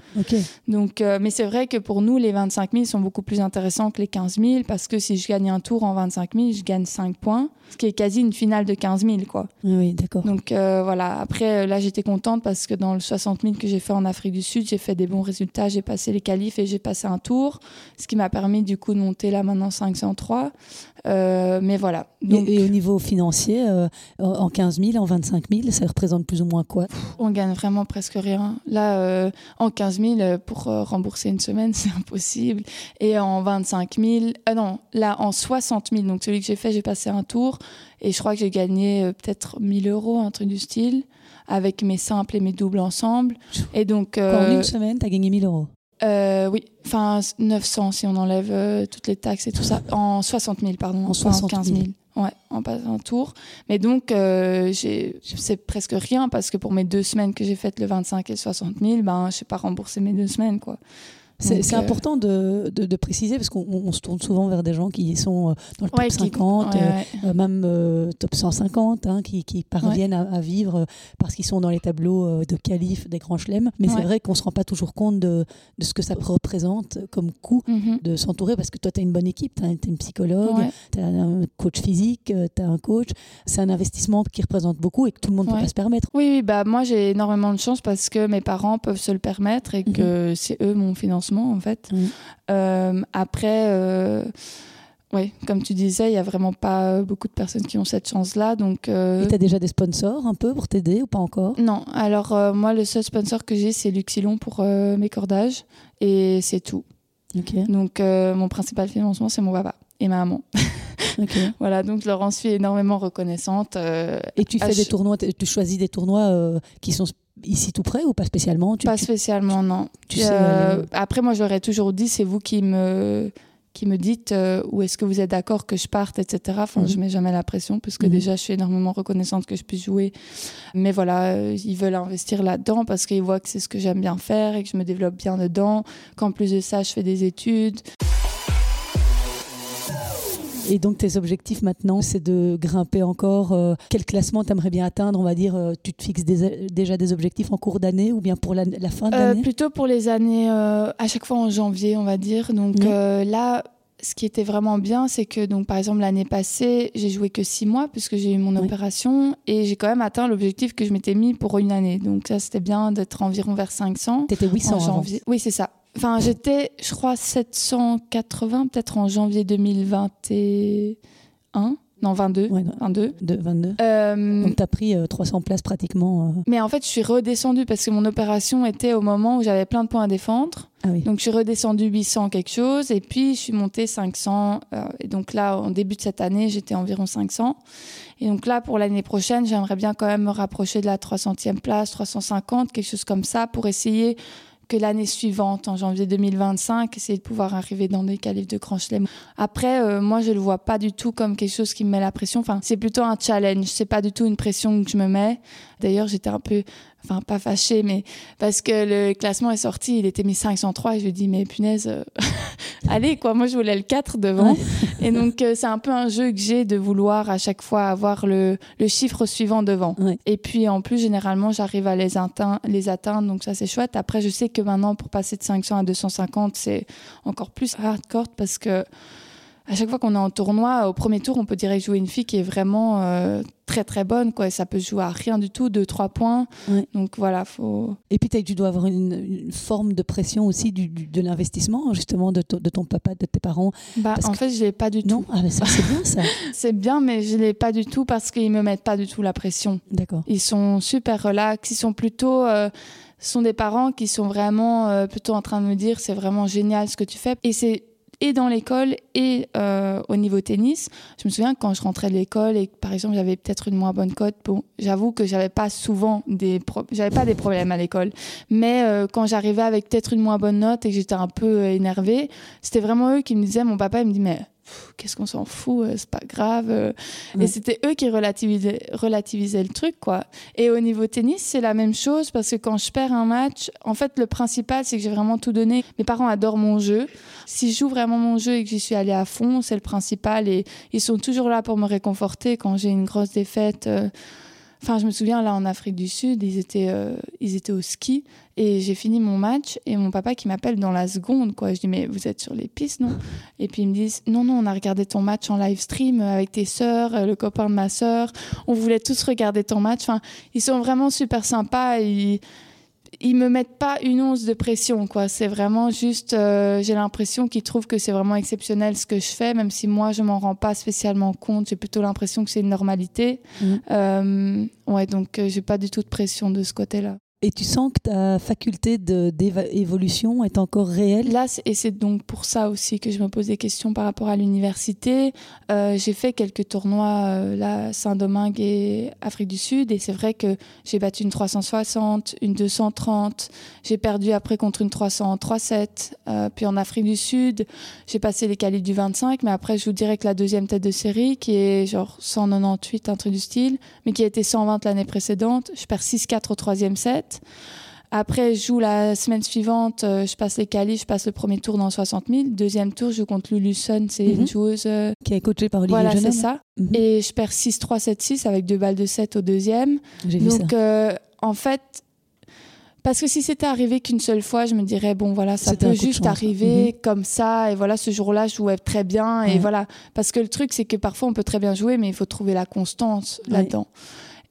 Donc, euh, mais c'est vrai que pour nous, les 25 000 sont beaucoup plus intéressants que les 15 000, parce que si je gagne un tour en 25 000, je gagne 5 points, ce qui est quasi une finale de 15 000, quoi. Oui, d'accord. Donc euh, voilà. Après, euh, là, j'étais contente parce que dans le 60 000 que j'ai fait en Afrique du Sud, j'ai fait des bons résultats, j'ai passé les qualifs et j'ai passé un tour, ce qui m'a permis du coup de monter là maintenant 503. Euh, mais voilà. et, au niveau financier, euh, en 15 000, en 25 000, ça représente plus ou moins quoi? On gagne vraiment presque rien. Là, euh, en 15 000, pour rembourser une semaine, c'est impossible. Et en 25 000, non, là, en 60 000, donc celui que j'ai fait, j'ai passé un tour et je crois que j'ai gagné peut-être 1000 euros, un truc du style, avec mes simples et mes doubles ensemble. Et donc. en une semaine, tu as gagné 1000 euros? euh, oui, enfin 900 si on enlève euh, toutes les taxes et tout ça. En 60 000, pardon. En 60 15 000. Ouais, en passant un tour. Mais donc, euh, c'est presque rien parce que pour mes deux semaines que j'ai faites le 25 et le 60 000, ben, je sais pas rembourser mes deux semaines, quoi. C'est euh, important de, de, préciser parce qu'on se tourne souvent vers des gens qui sont euh, dans le top 50, euh, même top 150, hein, qui, qui, parviennent à, vivre parce qu'ils sont dans les tableaux de qualif des grands chelems. Mais c'est vrai qu'on ne se rend pas toujours compte de, de, ce que ça représente comme coût mhm. de s'entourer parce que toi, tu as une bonne équipe, tu as, une psychologue, tu as un coach physique, tu as un coach. C'est un investissement qui représente beaucoup et que tout le monde ne peut pas se permettre. Oui, bah, moi j'ai énormément de chance parce que mes parents peuvent se le permettre et mhm. que c'est eux mon financement en fait. Euh, après, euh, oui, comme tu disais, il n'y a vraiment pas beaucoup de personnes qui ont cette chance-là. Donc, euh, Et tu as déjà des sponsors un peu pour t'aider ou pas encore? Non, alors moi, le seul sponsor que j'ai, c'est Luxilon pour mes cordages et c'est tout. Donc, mon principal financement, c'est mon papa et ma maman. voilà, donc je leur en suis énormément reconnaissante. et tu fais des tournois, tu choisis des tournois qui sont ici tout près ou pas spécialement? Pas spécialement, non. Euh, après, moi, j'aurais toujours dit, c'est vous qui me qui me dites euh, où est-ce que vous êtes d'accord que je parte, etc. Enfin, ne mhm. je mets jamais la pression parce que mhm. déjà, je suis énormément reconnaissante que je puisse jouer. Mais voilà, euh, ils veulent investir là-dedans parce qu'ils voient que c'est ce que j'aime bien faire et que je me développe bien dedans. Qu'en plus de ça, je fais des études. Et donc tes objectifs maintenant, c'est de grimper encore. Euh, quel classement tu aimerais bien atteindre On va dire, euh, tu te fixes déjà des objectifs en cours d'année ou bien pour la, fin de euh, l'année Plutôt pour les années, à chaque fois en janvier, on va dire. Donc là, ce qui était vraiment bien, c'est que donc par exemple l'année passée, j'ai joué que six mois puisque j'ai eu mon opération et j'ai quand même atteint l'objectif que je m'étais mis pour une année. Donc ça c'était bien d'être environ vers 500. T'étais 800 en janvier. Oui c'est ça. Enfin, j'étais, je crois, 780, peut-être en janvier 2021. Non, 22. 22. 22. Donc, tu as pris 300 euh, places pratiquement. Euh. Mais en fait, je suis redescendue parce que mon opération était au moment où j'avais plein de points à défendre. Ah oui. Donc, je suis redescendue 800 quelque chose et puis je suis montée 500. Euh, et donc là, en début de cette année, j'étais environ 500. Et donc là, pour l'année prochaine, j'aimerais bien quand même me rapprocher de la 300e place, 350, quelque chose comme ça, pour essayer que l'année suivante, en janvier 2025, essayer de pouvoir arriver dans des qualifs de Grand. Après, euh, moi, je le vois pas du tout comme quelque chose qui me met la pression. Enfin, c'est plutôt un challenge. C'est pas du tout une pression que je me mets. D'ailleurs, j'étais un peu enfin pas fâché, mais parce que le classement est sorti, il était mis 503 et je lui dis mais punaise, euh, allez quoi, moi je voulais le 4 devant. Et donc euh, c'est un peu un jeu que j'ai de vouloir à chaque fois avoir le, le chiffre suivant devant. Et puis en plus généralement j'arrive à les, atteindre, les atteindre, donc ça c'est chouette. Après je sais que maintenant pour passer de 500 à 250 c'est encore plus hardcore parce que à chaque fois qu'on est en tournoi, au premier tour, on peut direct jouer une fille qui est vraiment euh, très très bonne. Quoi. ça peut jouer à rien du tout, 2-3 points. Donc voilà, faut. Et puis tu dois avoir une, forme de pression aussi du, de l'investissement, justement, de, de, ton papa, de tes parents. Bah, en fait, je l'ai pas du tout. Ah, c'est bien ça. c'est bien, mais je l'ai pas du tout parce qu'ils me mettent pas du tout la pression. D'accord. Ils sont super relax, ils sont plutôt. Euh, ce sont des parents qui sont vraiment euh, plutôt en train de me dire c'est vraiment génial ce que tu fais. Et c'est et dans l'école et euh, au niveau tennis. Je me souviens quand je rentrais de l'école et par exemple, j'avais peut-être une moins bonne cote, bon, j'avoue que j'avais pas souvent des, j'avais pas des problèmes à l'école. Mais euh, quand j'arrivais avec peut-être une moins bonne note et que j'étais un peu énervée, c'était vraiment eux qui me disaient, mon papa, il me dit, mais qu'est-ce qu'on s'en fout, euh, c'est pas grave. Euh. Et c'était eux qui relativisaient, relativisaient, le truc, quoi. Et au niveau tennis, c'est la même chose parce que quand je perds un match, en fait, le principal, c'est que j'ai vraiment tout donné. Mes parents adorent mon jeu. Si je joue vraiment mon jeu et que j'y suis allée à fond, c'est le principal. Et ils sont toujours là pour me réconforter quand j'ai une grosse défaite. Euh. Enfin, je me souviens là en Afrique du Sud, ils étaient, euh, ils étaient au ski et j'ai fini mon match et mon papa qui m'appelle dans la seconde quoi. Je dis mais vous êtes sur les pistes non? Et puis ils me disent non non on a regardé ton match en live stream avec tes sœurs, le copain de ma sœur. On voulait tous regarder ton match. Enfin, ils sont vraiment super sympas. Et ils me mettent pas une once de pression quoi. C'est vraiment juste euh, j'ai l'impression qu'ils trouvent que c'est vraiment exceptionnel ce que je fais même si moi je m'en rends pas spécialement compte. J'ai plutôt l'impression que c'est une normalité. Mmh. euh, ouais donc euh, j'ai pas du tout de pression de ce côté là et tu sens que ta faculté d'évolution est encore réelle? Là, et c'est donc pour ça aussi que je me pose des questions par rapport à l'université. Euh, j'ai fait quelques tournois, euh, là, Saint-Domingue et Afrique du Sud, et c'est vrai que j'ai battu une 360, une 230. J'ai perdu après contre une 300 3-7. Euh, puis en Afrique du Sud, j'ai passé les qualifs du 25, mais après, je joue direct la deuxième tête de série, qui est genre 198, un truc du style, mais qui a été 120 l'année précédente. Je perds 6-4 au troisième set. Après, je joue la semaine suivante, euh, je passe les qualifs, je passe le premier tour dans 60 000. Deuxième tour, je joue contre Lulu Sun, c'est une mhm. joueuse. Euh, qui est coachée par Olivier Voilà, c'est ça. Mhm. Et je perds 6-3, 7-6 avec deux balles de 7 au deuxième. Donc, euh, en fait, parce que si c'était arrivé qu'une seule fois, je me dirais, bon, voilà, ça peut juste arriver mhm. comme ça. Et voilà, ce jour-là, je jouais très bien. Et voilà. Parce que le truc, c'est que parfois, on peut très bien jouer, mais il faut trouver la constance là-dedans.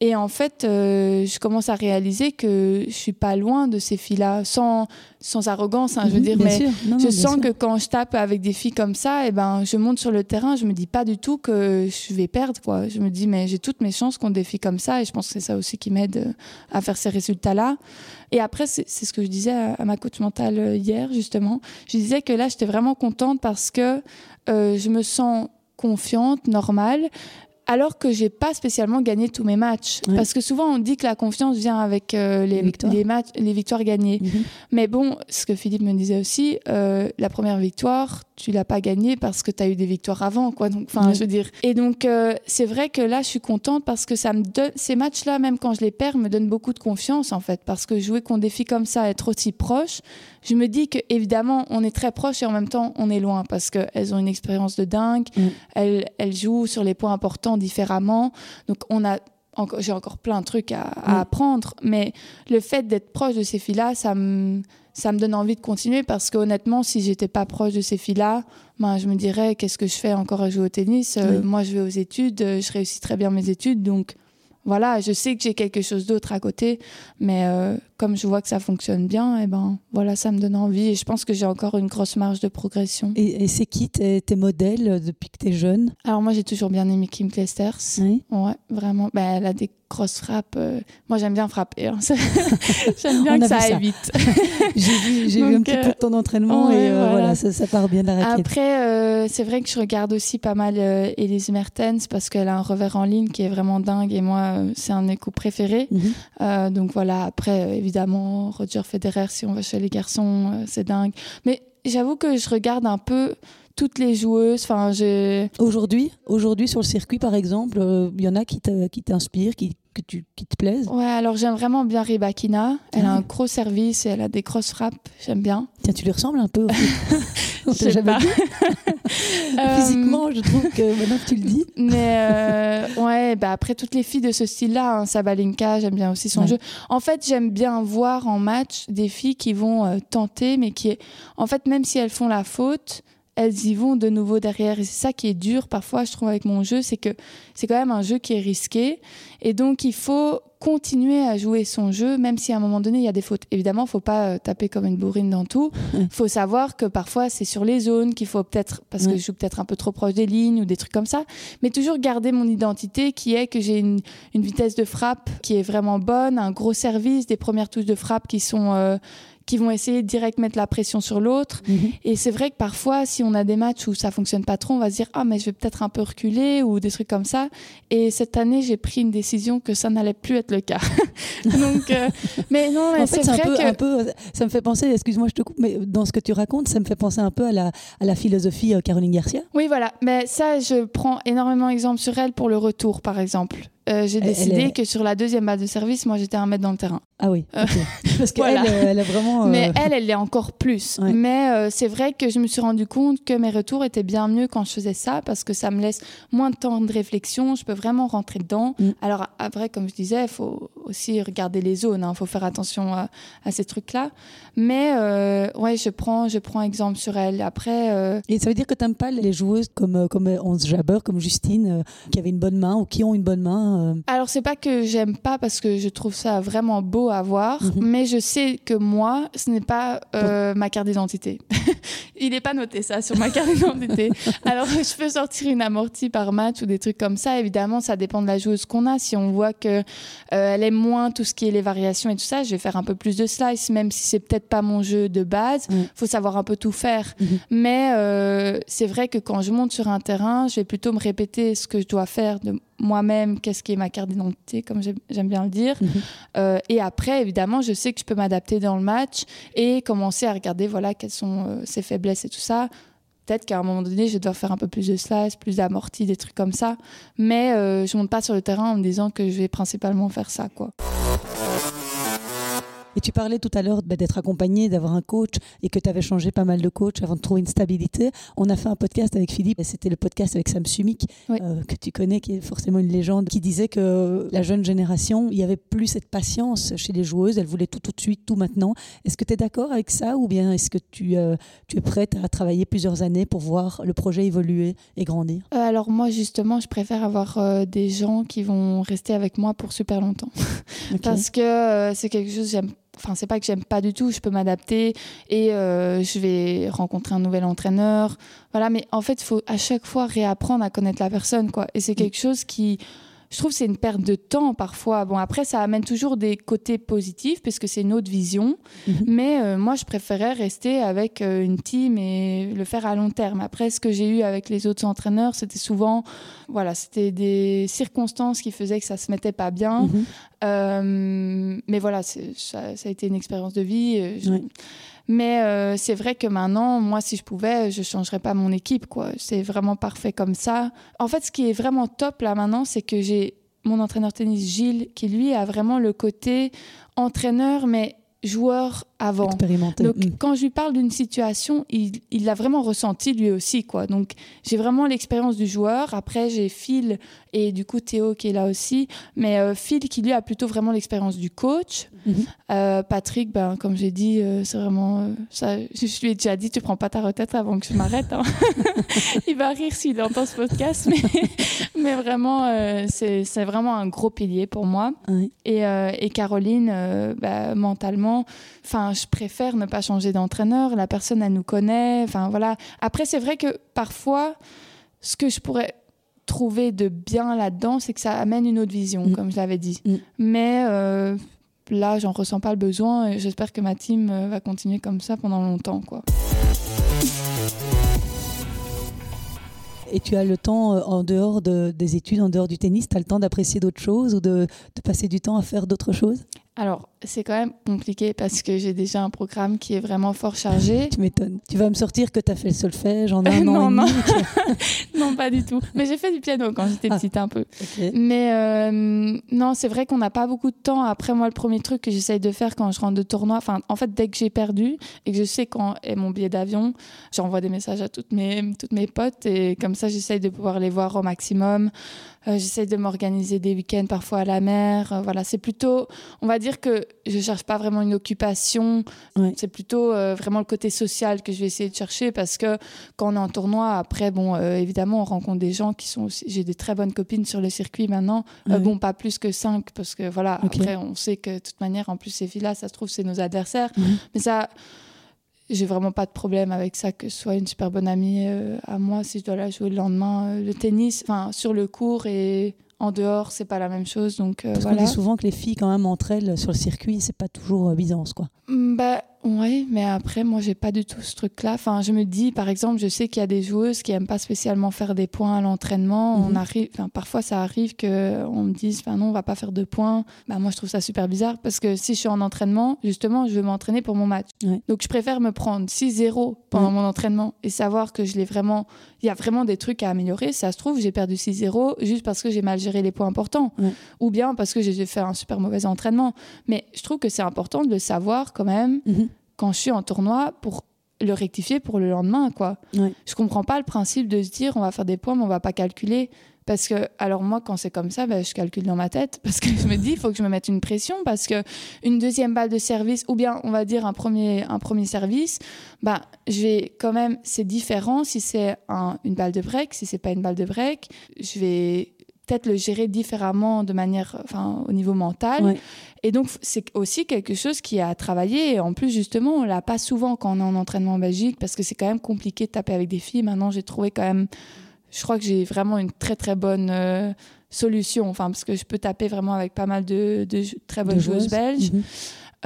Et en fait, euh, je commence à réaliser que je suis pas loin de ces filles-là, sans, sans arrogance, hein, je veux mhm, dire, mais je sens que quand je tape avec des filles comme ça, et eh ben, je monte sur le terrain, je me dis pas du tout que je vais perdre, quoi. Je me dis, mais j'ai toutes mes chances contre des filles comme ça, et je pense que c'est ça aussi qui m'aide euh, à faire ces résultats-là. Et après, c'est ce que je disais à, ma coach mentale euh, hier, justement. Je disais que là, j'étais vraiment contente parce que je me sens confiante, normale, alors que j'ai pas spécialement gagné tous mes matchs. Parce que souvent on dit que la confiance vient avec euh, les, les, matchs, les victoires gagnées. Mhm. Mais bon, ce que Philippe me disait aussi, euh, la première victoire, tu l'as pas gagnée parce que tu as eu des victoires avant, quoi. Donc, enfin, je veux dire. Et donc, euh, c'est vrai que là, je suis contente parce que ça me donne, ces matchs-là, même quand je les perds, me donnent beaucoup de confiance, en fait. Parce que jouer contre des filles comme ça, être aussi proche, je me dis que évidemment, on est très proche et en même temps, on est loin parce qu'elles ont une expérience de dingue. Mm. Elles, elles jouent sur les points importants différemment. Donc, on a j'ai encore plein de trucs à, à mm. apprendre, mais le fait d'être proche de ces filles-là, ça me, ça me donne envie de continuer parce qu'honnêtement, si j'étais pas proche de ces filles-là, ben, je me dirais qu'est-ce que je fais encore à jouer au tennis? Euh, Moi, je vais aux études, euh, je réussis très bien mes études, donc voilà, je sais que j'ai quelque chose d'autre à côté, mais euh, comme je vois que ça fonctionne bien, et eh ben voilà, ça me donne envie et je pense que j'ai encore une grosse marge de progression. Et, c'est qui tes, modèles depuis que tu es jeune? Alors moi, j'ai toujours bien aimé Kim Clijsters. Oui. Ouais, vraiment. Ben, elle a des grosse frappe. Euh, moi, j'aime bien frapper. Hein. j'aime bien que ça aille vite. j'ai vu, j'ai vu un petit peu de ton entraînement et euh, voilà, ça, part bien de la raquette. Après, euh, c'est vrai que je regarde aussi pas mal Elise Mertens parce qu'elle a un revers en ligne qui est vraiment dingue et moi, c'est un écho préféré. Mhm. donc voilà, après, évidemment, Roger Federer, si on va chez les garçons, c'est dingue. Mais j'avoue que je regarde un peu toutes les joueuses. Enfin, j'ai aujourd'hui, aujourd'hui sur le circuit par exemple, il euh, y en a qui t'inspirent, qui, que tu, qui te plaisent? Ouais, alors j'aime vraiment bien Ribakina. Elle a ah. un gros service et elle a des grosses frappes. J'aime bien. Tiens, tu lui ressembles un peu. On t'a jamais dit. Physiquement, je trouve que maintenant que tu le dis. Mais euh, ouais, bah après toutes les filles de ce style-là, hein, Sabalenka, j'aime bien aussi son jeu. En fait, j'aime bien voir en match des filles qui vont euh, tenter, mais qui, en fait, même si elles font la faute, elles y vont de nouveau derrière. Et c'est ça qui est dur parfois, je trouve, avec mon jeu, c'est que c'est quand même un jeu qui est risqué. Et donc, il faut continuer à jouer son jeu, même si à un moment donné, il y a des fautes. Évidemment, il faut pas euh, taper comme une bourrine dans tout. Il faut savoir que parfois, c'est sur les zones qu'il faut peut-être, parce que je joue peut-être un peu trop proche des lignes ou des trucs comme ça, mais toujours garder mon identité qui est que j'ai une, une, vitesse de frappe qui est vraiment bonne, un gros service, des premières touches de frappe qui sont... Euh, qui vont essayer de direct mettre la pression sur l'autre. Mhm. Et c'est vrai que parfois, si on a des matchs où ça fonctionne pas trop, on va se dire ah mais je vais peut-être un peu reculer ou des trucs comme ça. Et cette année, j'ai pris une décision que ça n'allait plus être le cas. Donc, euh, mais non, fait, c'est un peu, un peu, ça me fait penser, excuse-moi, je te coupe, mais dans ce que tu racontes, ça me fait penser un peu à la, à la philosophie euh, Caroline Garcia. Oui, voilà. Mais ça, je prends énormément exemple sur elle pour le retour, par exemple. Euh, j'ai décidé que sur la deuxième base de service, moi, j'étais un mètre dans le terrain. Ah oui. Euh, Parce qu'elle, elle, a vraiment. Mais elle, elle l'est encore plus. Mais c'est vrai que je me suis rendu compte que mes retours étaient bien mieux quand je faisais ça parce que ça me laisse moins de temps de réflexion. Je peux vraiment rentrer dedans. Mm. Alors, après, comme je disais, il faut aussi regarder les zones. Il hein. faut faire attention à, ces trucs-là. Mais ouais, je prends, je prends exemple sur elle. Après. Et ça veut dire que tu n'aimes pas les joueuses comme, comme Onze Jabber, comme Justine, qui avaient une bonne main ou qui ont une bonne main euh, Alors, c'est pas que j'aime pas parce que je trouve ça vraiment beau à voir, mhm. mais je sais que moi, ce n'est pas euh, ma carte d'identité. Il n'est pas noté ça sur ma carte d'identité. Alors, je peux sortir une amortie par match ou des trucs comme ça. Évidemment, ça dépend de la joueuse qu'on a. Si on voit que euh, elle aime moins tout ce qui est les variations et tout ça, je vais faire un peu plus de slice, même si c'est peut-être pas mon jeu de base. Il faut savoir un peu tout faire. Mhm. Mais c'est vrai que quand je monte sur un terrain, je vais plutôt me répéter ce que je dois faire de moi-même qu'est-ce qui est ma carte d'identité, comme j'aime bien le dire. Mhm. Euh, et après, évidemment, je sais que je peux m'adapter dans le match et commencer à regarder voilà, quelles sont euh, ses faiblesses et tout ça. Peut-être qu'à un moment donné, je vais devoir faire un peu plus de slice, plus d'amorti, des trucs comme ça. Mais euh, je ne monte pas sur le terrain en me disant que je vais principalement faire ça. quoi. Et tu parlais tout à l'heure bah, d'être accompagné, d'avoir un coach et que tu avais changé pas mal de coach avant de trouver une stabilité. On a fait un podcast avec Philippe, c'était le podcast avec Sam Sumik, euh, que tu connais, qui est forcément une légende, qui disait que la jeune génération, il n'y avait plus cette patience chez les joueuses, elles voulaient tout tout de suite, tout maintenant. Est-ce que tu es d'accord avec ça ou bien est-ce que tu, euh, tu es prête à travailler plusieurs années pour voir le projet évoluer et grandir? Euh, Alors moi justement, je préfère avoir des gens qui vont rester avec moi pour super longtemps. Parce que c'est quelque chose que j'aime enfin c'est pas que j'aime pas du tout, je peux m'adapter et euh, je vais rencontrer un nouvel entraîneur, voilà. Mais en fait, il faut à chaque fois réapprendre à connaître la personne, quoi. Et c'est mm. quelque chose qui je trouve que c'est une perte de temps parfois. Bon, après, ça amène toujours des côtés positifs puisque c'est une autre vision. Mhm. Mais euh, moi, je préférais rester avec euh, une team et le faire à long terme. Après, ce que j'ai eu avec les autres entraîneurs, c'était souvent, voilà, c'était des circonstances qui faisaient que ça se mettait pas bien. Mhm. Euh, mais voilà, ça, ça, a été une expérience de vie. Mais euh, c'est vrai que maintenant, moi, si je pouvais, je changerais pas mon équipe, quoi. C'est vraiment parfait comme ça. En fait, ce qui est vraiment top là maintenant, c'est que j'ai mon entraîneur tennis Gilles, qui lui a vraiment le côté entraîneur, mais joueur avant. Donc, mm. quand je lui parle d'une situation, il l'a vraiment ressenti lui aussi, quoi. Donc, j'ai vraiment l'expérience du joueur. Après, j'ai Phil et du coup Théo qui est là aussi. Mais euh, Phil qui lui a plutôt vraiment l'expérience du coach. Mm-hmm. Euh, Patrick, ben, comme j'ai dit, euh, c'est vraiment ça. Je lui ai déjà dit, tu prends pas ta retraite avant que je m'arrête. Hein. il va rire s'il entend ce podcast, mais, mais vraiment, c'est vraiment un gros pilier pour moi. Et, et, Caroline, ben, mentalement, enfin je préfère ne pas changer d'entraîneur. La personne, elle nous connaît. Enfin, voilà. Après, c'est vrai que parfois, ce que je pourrais trouver de bien là-dedans, c'est que ça amène une autre vision, mm. comme je l'avais dit. Mm. Mais euh, là, j'en ressens pas le besoin et j'espère que ma team euh, va continuer comme ça pendant longtemps, quoi. Et tu as le temps, euh, en dehors des études, en dehors du tennis, tu as le temps d'apprécier d'autres choses ou de, de, passer du temps à faire d'autres choses? Alors, c'est quand même compliqué parce que j'ai déjà un programme qui est vraiment fort chargé. tu m'étonnes. Tu vas me sortir que tu as fait le solfège en un an non. et demi. non, pas du tout. Mais j'ai fait du piano quand j'étais ah, petite un peu. Mais euh, non, c'est vrai qu'on n'a pas beaucoup de temps. Après, moi, le premier truc que j'essaye de faire quand je rentre de tournoi, enfin, en fait, dès que j'ai perdu et que je sais quand est mon billet d'avion, j'envoie des messages à toutes mes, toutes mes potes et comme ça, j'essaye de pouvoir les voir au maximum. Euh, j'essaye de m'organiser des week-ends parfois à la mer. Euh, voilà, c'est plutôt, on va dire que je cherche pas vraiment une occupation. C'est plutôt euh, vraiment le côté social que je vais essayer de chercher parce que quand on est en tournoi, après, bon, évidemment, on rencontre des gens qui sont aussi. J'ai des très bonnes copines sur le circuit maintenant. bon, pas plus que cinq parce que voilà, après, on sait que de toute manière, en plus, ces filles-là, ça se trouve, c'est nos adversaires. Mhm. Mais ça j'ai vraiment pas de problème avec ça que ce soit une super bonne amie euh, à moi si je dois la jouer le lendemain. Euh, le tennis, enfin sur le cours et en dehors, c'est pas la même chose. Donc euh, Parce qu'on dit souvent que les filles, quand même, entre elles sur le circuit, c'est pas toujours Byzance, quoi. Mm, bah, Oui, mais après, moi, j'ai pas du tout ce truc-là. Enfin, je me dis, par exemple, je sais qu'il y a des joueuses qui aiment pas spécialement faire des points à l'entraînement. On mhm. arrive, enfin, parfois, ça arrive que on me dise, enfin, non, on va pas faire de points. Bah, moi, je trouve ça super bizarre parce que si je suis en entraînement, justement, je veux m'entraîner pour mon match. Donc, je préfère me prendre 6-0 pendant mon entraînement et savoir que je l'ai vraiment, il y a vraiment des trucs à améliorer. Ça se trouve, j'ai perdu 6-0 juste parce que j'ai mal géré les points importants ou bien parce que j'ai fait un super mauvais entraînement. Mais je trouve que c'est important de le savoir quand même. Quand je suis en tournoi pour le rectifier pour le lendemain quoi. Ouais. Je comprends pas le principe de se dire on va faire des points mais on va pas calculer parce que alors moi quand c'est comme ça ben, je calcule dans ma tête parce que je me dis il faut que je me mette une pression parce que une deuxième balle de service ou bien on va dire un premier un premier service bah je vais quand même c'est différent si c'est une balle de break si c'est pas une balle de break je vais peut-être le gérer différemment de manière, enfin, au niveau mental. Et donc, c'est aussi quelque chose qui a travaillé. Et en plus, justement, on l'a pas souvent quand on est en entraînement en Belgique parce que c'est quand même compliqué de taper avec des filles. Maintenant, j'ai trouvé quand même, je crois que j'ai vraiment une très, très bonne euh, solution. Enfin, parce que je peux taper vraiment avec pas mal de, très bonnes joueuses, belges. Mhm.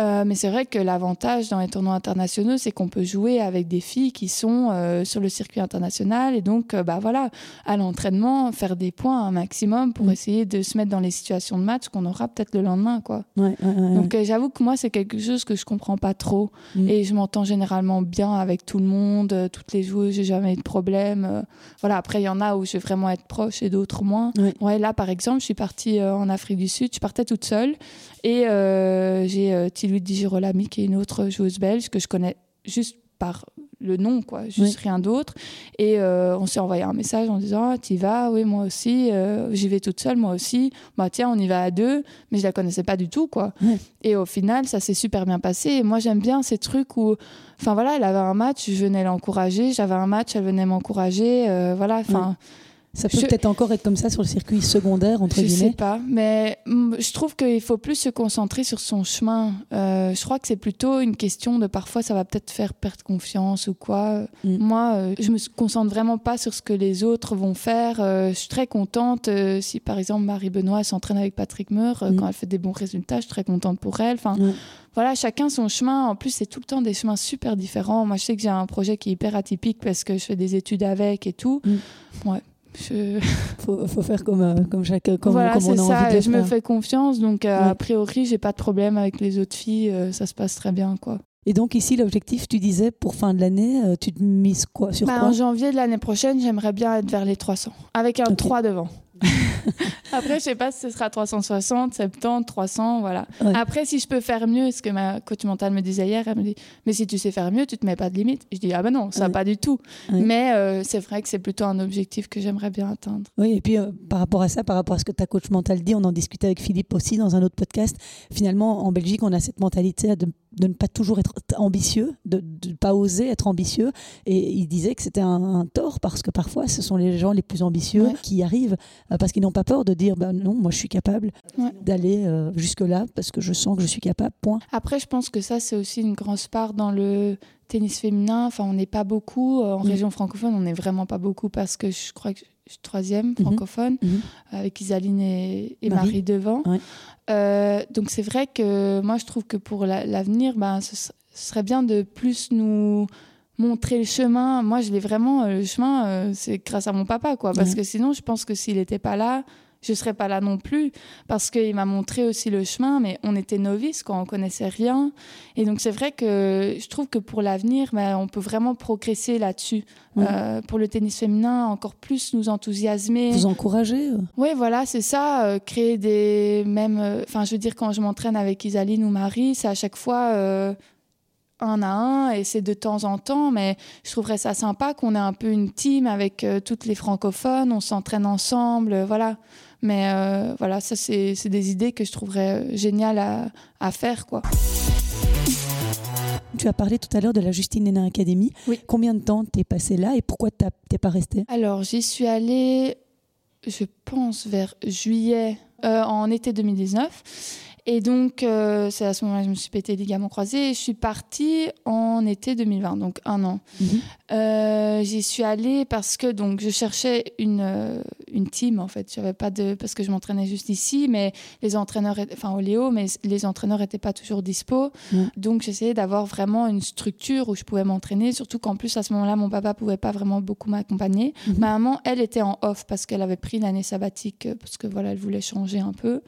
Euh, mais c'est vrai que l'avantage dans les tournois internationaux, c'est qu'on peut jouer avec des filles qui sont euh, sur le circuit international et donc, euh, bah voilà, à l'entraînement, faire des points un maximum pour mm. essayer de se mettre dans les situations de match qu'on aura peut-être le lendemain, quoi. donc j'avoue que moi, c'est quelque chose que je comprends pas trop mm. et je m'entends généralement bien avec tout le monde, toutes les joueuses, j'ai jamais eu de problème. voilà, après il y en a où je vais vraiment être proche et d'autres moins. Ouais, là par exemple, je suis partie en Afrique du Sud, je partais toute seule et j'ai Di Girolami, qui est une autre joueuse belge que je connais juste par le nom, quoi, juste rien d'autre. Et euh, on s'est envoyé un message en disant ah, Tu y vas? Oui, moi aussi. Euh, j'y vais toute seule, moi aussi. Bah, tiens, on y va à deux. Mais je la connaissais pas du tout, quoi. Et au final, ça s'est super bien passé. Et moi, j'aime bien ces trucs où. Enfin, voilà, elle avait un match, je venais l'encourager. J'avais un match, elle venait m'encourager. Euh, voilà, enfin. Ça peut peut-être encore être comme ça sur le circuit secondaire, entre je guillemets. Je sais pas, mais mm, je trouve qu'il faut plus se concentrer sur son chemin. Euh, je crois que c'est plutôt une question de parfois ça va peut-être faire perdre confiance ou quoi. Mm. Moi, euh, je me concentre vraiment pas sur ce que les autres vont faire. Euh, je suis très contente si par exemple Marie Benoît s'entraîne avec Patrick Meur mm. quand elle fait des bons résultats. Je suis très contente pour elle. Enfin, voilà, chacun son chemin. En plus, c'est tout le temps des chemins super différents. Moi, je sais que j'ai un projet qui est hyper atypique parce que je fais des études avec et tout. Ouais je... faut, faut, faire comme, euh, comme chaque comme, voilà, comme on a ça. envie de je me fais confiance, donc euh, a priori, j'ai pas de problème avec les autres filles, euh, ça se passe très bien, quoi. Et donc ici, l'objectif, tu disais, pour fin de l'année, tu te mises quoi sur bah, quoi? En janvier de l'année prochaine, j'aimerais bien être vers les 300, avec un 3 devant. Après, je sais pas si ce sera 360, 70, 300, voilà. Après, si je peux faire mieux, ce que ma coach mentale me disait hier, elle me dit, mais si tu sais faire mieux, tu te mets pas de limite. Je dis, ah ben non, ça pas du tout. Mais euh, c'est vrai que c'est plutôt un objectif que j'aimerais bien atteindre. Oui, et puis euh, par rapport à ça, par rapport à ce que ta coach mentale dit, on en discutait avec Philippe aussi dans un autre podcast. Finalement, en Belgique, on a cette mentalité de de ne pas toujours être ambitieux, de ne pas oser être ambitieux. Et il disait que c'était un, tort parce que parfois ce sont les gens les plus ambitieux qui y arrivent euh, parce qu'ils n'ont pas peur de dire ben non, moi je suis capable d'aller euh, jusque-là parce que je sens que je suis capable, point. Après, je pense que ça, c'est aussi une grosse part dans le tennis féminin. Enfin, on n'est pas beaucoup. Euh, en région francophone, on n'est vraiment pas beaucoup parce que je crois que je suis troisième mhm. francophone, mhm. avec Isaline et, Marie. devant. Euh, donc c'est vrai que moi je trouve que pour l'avenir, ben, ce, serait bien de plus nous montrer le chemin. Moi je l'ai vraiment, euh, le chemin, euh, c'est grâce à mon papa, quoi. Parce que sinon je pense que s'il n'était pas là, je serais pas là non plus parce qu'il m'a montré aussi le chemin, mais on était novices quand on connaissait rien. Et donc c'est vrai que je trouve que pour l'avenir, ben, on peut vraiment progresser là-dessus. Euh, pour le tennis féminin, encore plus nous enthousiasmer. Vous encourager euh. Oui, voilà, c'est ça. Euh, créer des mêmes. Enfin, je veux dire, quand je m'entraîne avec Isaline ou Marie, c'est à chaque fois un à un et c'est de temps en temps, mais je trouverais ça sympa qu'on ait un peu une team avec toutes les francophones, on s'entraîne ensemble, voilà. Mais euh, voilà, ça, c'est des idées que je trouverais euh, géniales à, à faire. quoi. Tu as parlé tout à l'heure de la Justine Hénin Academy. Oui. Combien de temps t'es passé là et pourquoi t'es pas resté Alors, j'y suis allée, je pense, vers juillet, euh, en été 2019. Et donc, euh, c'est à ce moment-là que je me suis pété les ligaments croisés et je suis partie en été 2020, donc un an. Mhm. Euh, j'y suis allée parce que donc, je cherchais une, euh, une team en fait. J'avais pas de parce que je m'entraînais juste ici, mais les entraîneurs, enfin au Léo, mais les entraîneurs n'étaient pas toujours dispo. Donc j'essayais d'avoir vraiment une structure où je pouvais m'entraîner. Surtout qu'en plus à ce moment-là, mon papa pouvait pas vraiment beaucoup m'accompagner. Mhm. Ma maman, elle était en off parce qu'elle avait pris une année sabbatique parce que voilà, elle voulait changer un peu.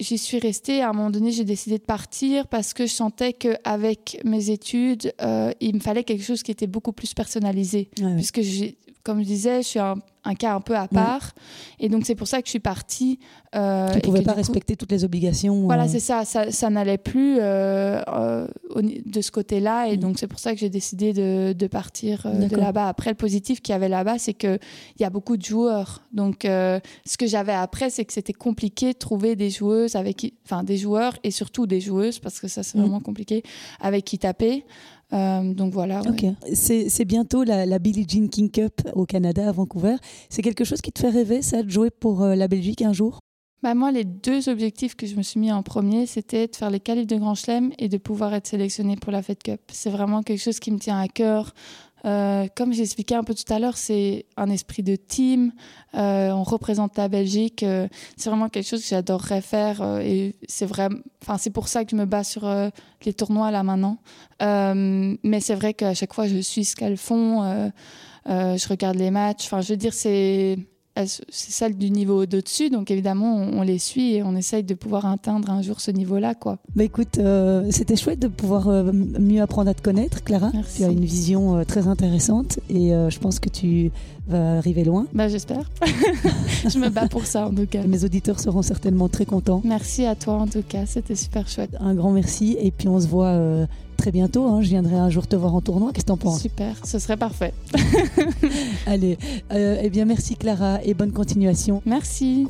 J'y suis restée. À un moment donné, j'ai décidé de partir parce que je sentais qu'avec mes études, euh, il me fallait quelque chose qui était beaucoup plus personnalisé, puisque comme je disais, je suis un, cas un peu à part. Et donc, c'est pour ça que je suis partie. Euh, tu ne pouvais pas respecter toutes les obligations. Voilà, euh. c'est ça. Ça, n'allait plus euh, euh, de ce côté-là. Et mm. donc, c'est pour ça que j'ai décidé de, partir de là-bas. Après, le positif qu'il y avait là-bas, c'est qu'il y a beaucoup de joueurs. Donc, ce que j'avais après, c'est que c'était compliqué de trouver des joueuses avec Enfin, des joueurs et surtout des joueuses, parce que ça, c'est mm. vraiment compliqué, avec qui taper. Euh, donc voilà. C'est bientôt la, Billie Jean King Cup au Canada, à Vancouver. C'est quelque chose qui te fait rêver, ça, de jouer pour euh, la Belgique un jour? Bah moi, les deux objectifs que je me suis mis en premier, c'était de faire les qualifs de Grand Chelem et de pouvoir être sélectionné pour la Fed Cup. C'est vraiment quelque chose qui me tient à cœur. Euh, comme j'ai expliqué un peu tout à l'heure, c'est un esprit de team. Euh, on représente la Belgique. Euh, c'est vraiment quelque chose que j'adorerais faire. et c'est enfin, c'est pour ça que je me bats sur les tournois là maintenant. mais c'est vrai qu'à chaque fois, je suis ce qu'elles font. je regarde les matchs. Enfin, je veux dire, c'est c'est celle du niveau au-dessus, donc évidemment on, les suit et on essaye de pouvoir atteindre un jour ce niveau-là. quoi. Bah écoute, euh, c'était chouette de pouvoir euh, mieux apprendre à te connaître, Clara. Tu as une vision euh, très intéressante et je pense que tu vas arriver loin. Bah j'espère. je me bats pour ça en tout cas. Mes auditeurs seront certainement très contents. Merci à toi en tout cas, c'était super chouette. Un grand merci et puis on se voit très bientôt. Hein. Je viendrai un jour te voir en tournoi. Qu'est-ce que t'en penses? Super, ce serait parfait. Allez, euh, eh bien merci Clara et bonne continuation. Merci.